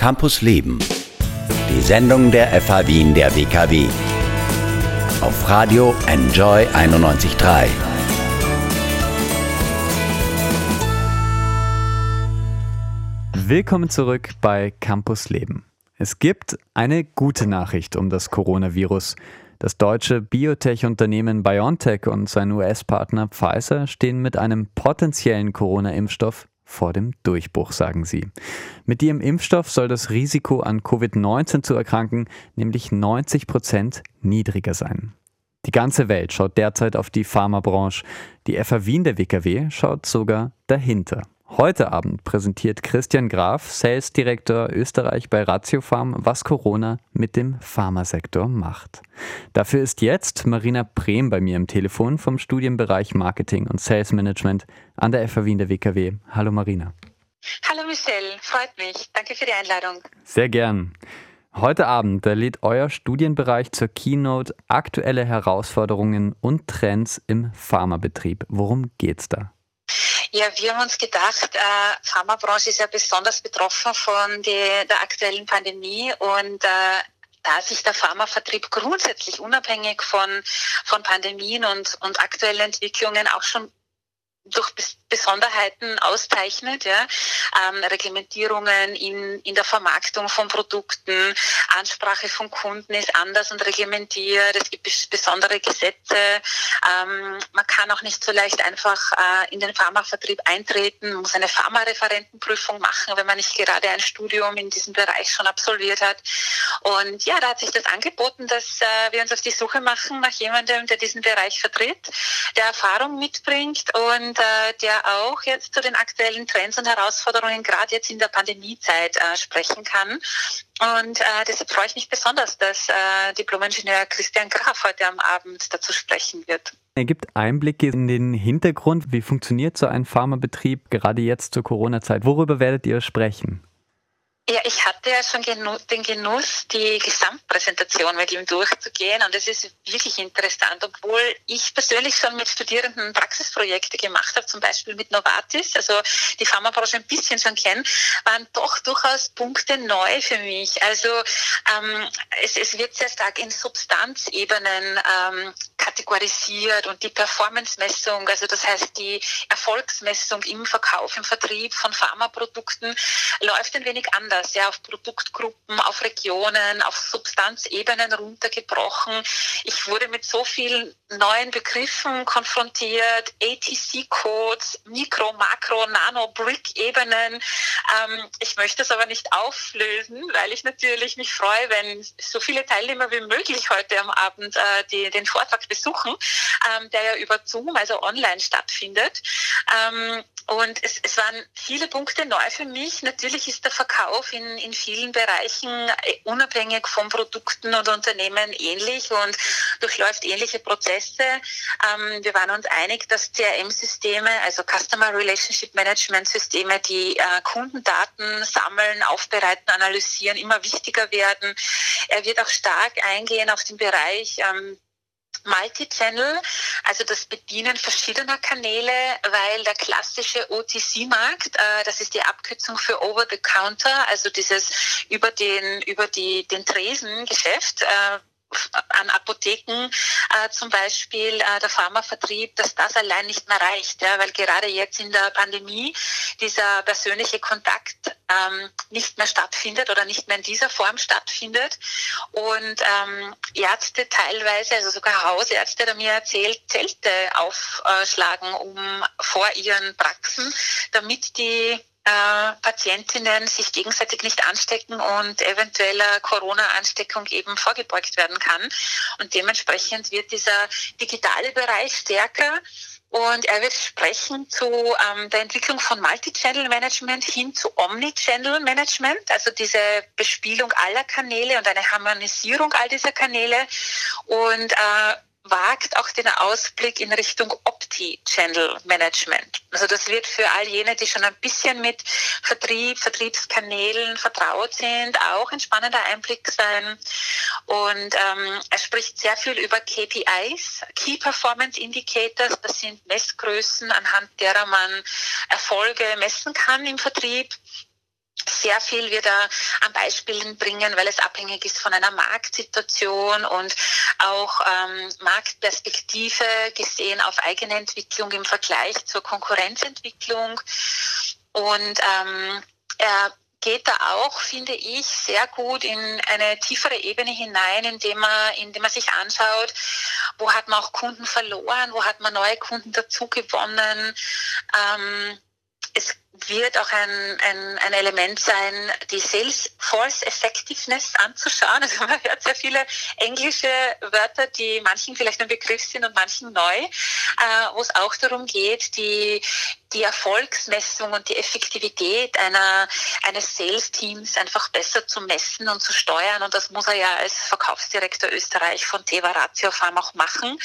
Campus Leben. Die Sendung der FH Wien der WKW. Auf Radio Enjoy 91.3. Willkommen zurück bei Campus Leben. Es gibt eine gute Nachricht um das Coronavirus. Das deutsche Biotech-Unternehmen BioNTech und sein US-Partner Pfizer stehen mit einem potenziellen Corona-Impfstoff vor dem Durchbruch, sagen sie. Mit ihrem Impfstoff soll das Risiko an Covid-19 zu erkranken nämlich 90 Prozent niedriger sein. Die ganze Welt schaut derzeit auf die Pharmabranche. Die FA Wien der WKW schaut sogar dahinter. Heute Abend präsentiert Christian Graf, Sales Director Österreich bei Ratiofarm, was Corona mit dem Pharmasektor macht. Dafür ist jetzt Marina Brehm bei mir im Telefon vom Studienbereich Marketing und Sales Management an der FAW in der WKW. Hallo Marina. Hallo Michelle, freut mich. Danke für die Einladung. Sehr gern. Heute Abend lädt euer Studienbereich zur Keynote aktuelle Herausforderungen und Trends im Pharmabetrieb. Worum geht's da? Ja, wir haben uns gedacht, äh, Pharmabranche ist ja besonders betroffen von die, der aktuellen Pandemie und äh, da sich der Pharmavertrieb grundsätzlich unabhängig von, von Pandemien und, und aktuellen Entwicklungen auch schon durch Besonderheiten auszeichnet, ja, ähm, Reglementierungen in, in der Vermarktung von Produkten, Ansprache von Kunden ist anders und reglementiert, es gibt besondere Gesetze, ähm, man kann auch nicht so leicht einfach äh, in den Pharmavertrieb eintreten, muss eine Pharmareferentenprüfung machen, wenn man nicht gerade ein Studium in diesem Bereich schon absolviert hat. Und ja, da hat sich das angeboten, dass äh, wir uns auf die Suche machen nach jemandem, der diesen Bereich vertritt, der Erfahrung mitbringt und äh, der auch jetzt zu den aktuellen Trends und Herausforderungen gerade jetzt in der Pandemiezeit äh, sprechen kann. Und äh, deshalb freue ich mich besonders, dass äh, Diplomingenieur Christian Graf heute am Abend dazu sprechen wird. Er gibt Einblicke in den Hintergrund. Wie funktioniert so ein Pharmabetrieb gerade jetzt zur Corona-Zeit? Worüber werdet ihr sprechen? Ja, ich hatte ja schon genu den Genuss, die Gesamtpräsentation mit ihm durchzugehen und es ist wirklich interessant, obwohl ich persönlich schon mit Studierenden Praxisprojekte gemacht habe, zum Beispiel mit Novartis, also die Pharmabranche ein bisschen schon kennen, waren doch durchaus Punkte neu für mich. Also ähm, es, es wird sehr stark in Substanzebenen ähm, kategorisiert und die Performance-Messung, also das heißt die Erfolgsmessung im Verkauf, im Vertrieb von Pharmaprodukten läuft ein wenig anders anders, ja, auf Produktgruppen, auf Regionen, auf Substanzebenen runtergebrochen. Ich wurde mit so vielen neuen Begriffen konfrontiert, ATC-Codes, Mikro, Makro, Nano, Brick-Ebenen. Ähm, ich möchte es aber nicht auflösen, weil ich natürlich mich freue, wenn so viele Teilnehmer wie möglich heute am Abend äh, die, den Vortrag besuchen, ähm, der ja über Zoom, also online stattfindet. Ähm, und es, es waren viele Punkte neu für mich. Natürlich ist der Verkauf in, in vielen Bereichen äh, unabhängig von Produkten und Unternehmen ähnlich und durchläuft ähnliche Prozesse. Ähm, wir waren uns einig, dass CRM-Systeme, also Customer Relationship Management Systeme, die äh, Kundendaten sammeln, aufbereiten, analysieren, immer wichtiger werden. Er wird auch stark eingehen auf den Bereich ähm, Multi-Channel, also das Bedienen verschiedener Kanäle, weil der klassische OTC-Markt, äh, das ist die Abkürzung für Over the Counter, also dieses über den über die den Tresen-Geschäft, äh, an Apotheken äh, zum Beispiel äh, der Pharmavertrieb, dass das allein nicht mehr reicht, ja, weil gerade jetzt in der Pandemie dieser persönliche Kontakt ähm, nicht mehr stattfindet oder nicht mehr in dieser Form stattfindet. Und ähm, Ärzte teilweise, also sogar Hausärzte, der mir erzählt, Zelte aufschlagen, um vor ihren Praxen, damit die äh, Patientinnen sich gegenseitig nicht anstecken und eventueller Corona-Ansteckung eben vorgebeugt werden kann. Und dementsprechend wird dieser digitale Bereich stärker. Und er wird sprechen zu ähm, der Entwicklung von Multi-Channel-Management hin zu Omni-Channel-Management, also diese Bespielung aller Kanäle und eine Harmonisierung all dieser Kanäle. Und äh, wagt auch den Ausblick in Richtung Opti-Channel-Management. Also das wird für all jene, die schon ein bisschen mit Vertrieb, Vertriebskanälen vertraut sind, auch ein spannender Einblick sein. Und ähm, er spricht sehr viel über KPIs, Key Performance Indicators. Das sind Messgrößen, anhand derer man Erfolge messen kann im Vertrieb sehr viel wir da an Beispielen bringen, weil es abhängig ist von einer Marktsituation und auch ähm, Marktperspektive gesehen auf eigene Entwicklung im Vergleich zur Konkurrenzentwicklung. Und ähm, er geht da auch, finde ich, sehr gut in eine tiefere Ebene hinein, indem man, indem man sich anschaut, wo hat man auch Kunden verloren, wo hat man neue Kunden dazu gewonnen. Ähm, es wird auch ein, ein, ein Element sein, die Salesforce Effectiveness anzuschauen. Also man hört sehr viele englische Wörter, die manchen vielleicht ein Begriff sind und manchen neu, äh, wo es auch darum geht, die, die Erfolgsmessung und die Effektivität einer, eines Sales-Teams einfach besser zu messen und zu steuern. Und das muss er ja als Verkaufsdirektor Österreich von Teva Ratio Farm auch machen,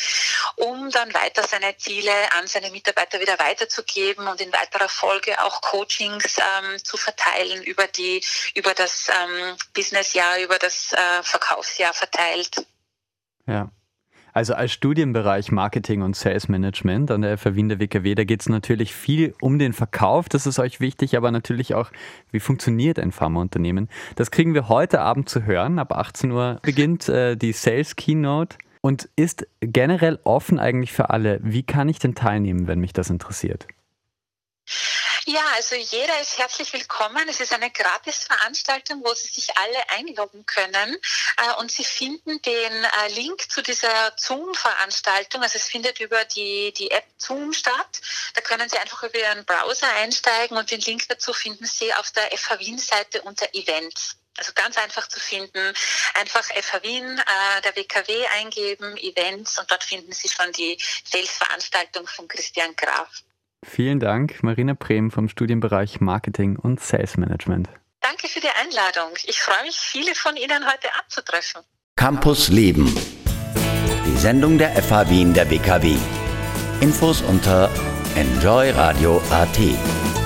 um dann weiter seine Ziele an seine Mitarbeiter wieder weiterzugeben und in weiterer Folge auch Coachings ähm, zu verteilen über die, über das ähm, Businessjahr, über das äh, Verkaufsjahr verteilt. Ja. Also als Studienbereich Marketing und Sales Management an der FAW in der WKW, da geht es natürlich viel um den Verkauf, das ist euch wichtig, aber natürlich auch, wie funktioniert ein Pharmaunternehmen. Das kriegen wir heute Abend zu hören. Ab 18 Uhr beginnt äh, die Sales Keynote und ist generell offen eigentlich für alle. Wie kann ich denn teilnehmen, wenn mich das interessiert? Ja, also jeder ist herzlich willkommen. Es ist eine Gratisveranstaltung, wo Sie sich alle einloggen können. Äh, und Sie finden den äh, Link zu dieser Zoom-Veranstaltung. Also es findet über die, die App Zoom statt. Da können Sie einfach über Ihren Browser einsteigen und den Link dazu finden Sie auf der FH Wien-Seite unter Events. Also ganz einfach zu finden. Einfach FH Wien, äh, der WKW eingeben, Events und dort finden Sie schon die Sales-Veranstaltung von Christian Graf. Vielen Dank, Marina Brehm vom Studienbereich Marketing und Sales Management. Danke für die Einladung. Ich freue mich, viele von Ihnen heute anzutreffen. Campus Leben. Die Sendung der FH Wien der WKW. Infos unter enjoyradio.at.